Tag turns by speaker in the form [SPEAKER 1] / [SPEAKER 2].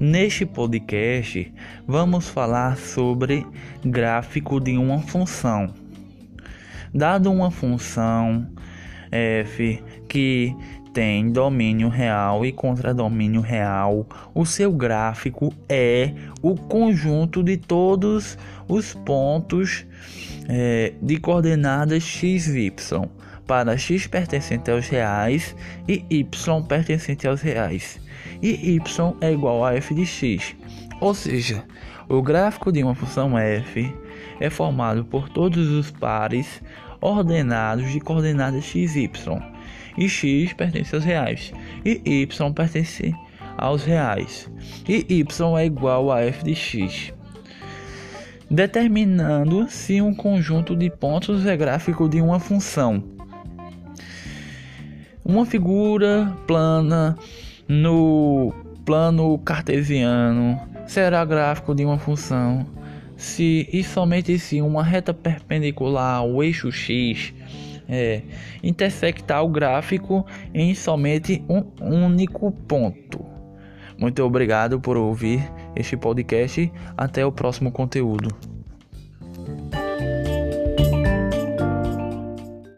[SPEAKER 1] Neste podcast, vamos falar sobre gráfico de uma função. Dado uma função f que tem domínio real e contradomínio real, o seu gráfico é o conjunto de todos os pontos é, de coordenadas x, y para x pertencente aos reais e y pertencente aos reais. E y é igual a f de x. Ou seja, o gráfico de uma função f é formado por todos os pares ordenados de coordenadas x, y. E x pertence aos reais e y pertence aos reais. E y é igual a f de x determinando se um conjunto de pontos é gráfico de uma função. Uma figura plana no plano cartesiano será gráfico de uma função se e somente se uma reta perpendicular ao eixo x é, intersectar o gráfico em somente um único ponto. Muito obrigado por ouvir este podcast. Até o próximo conteúdo.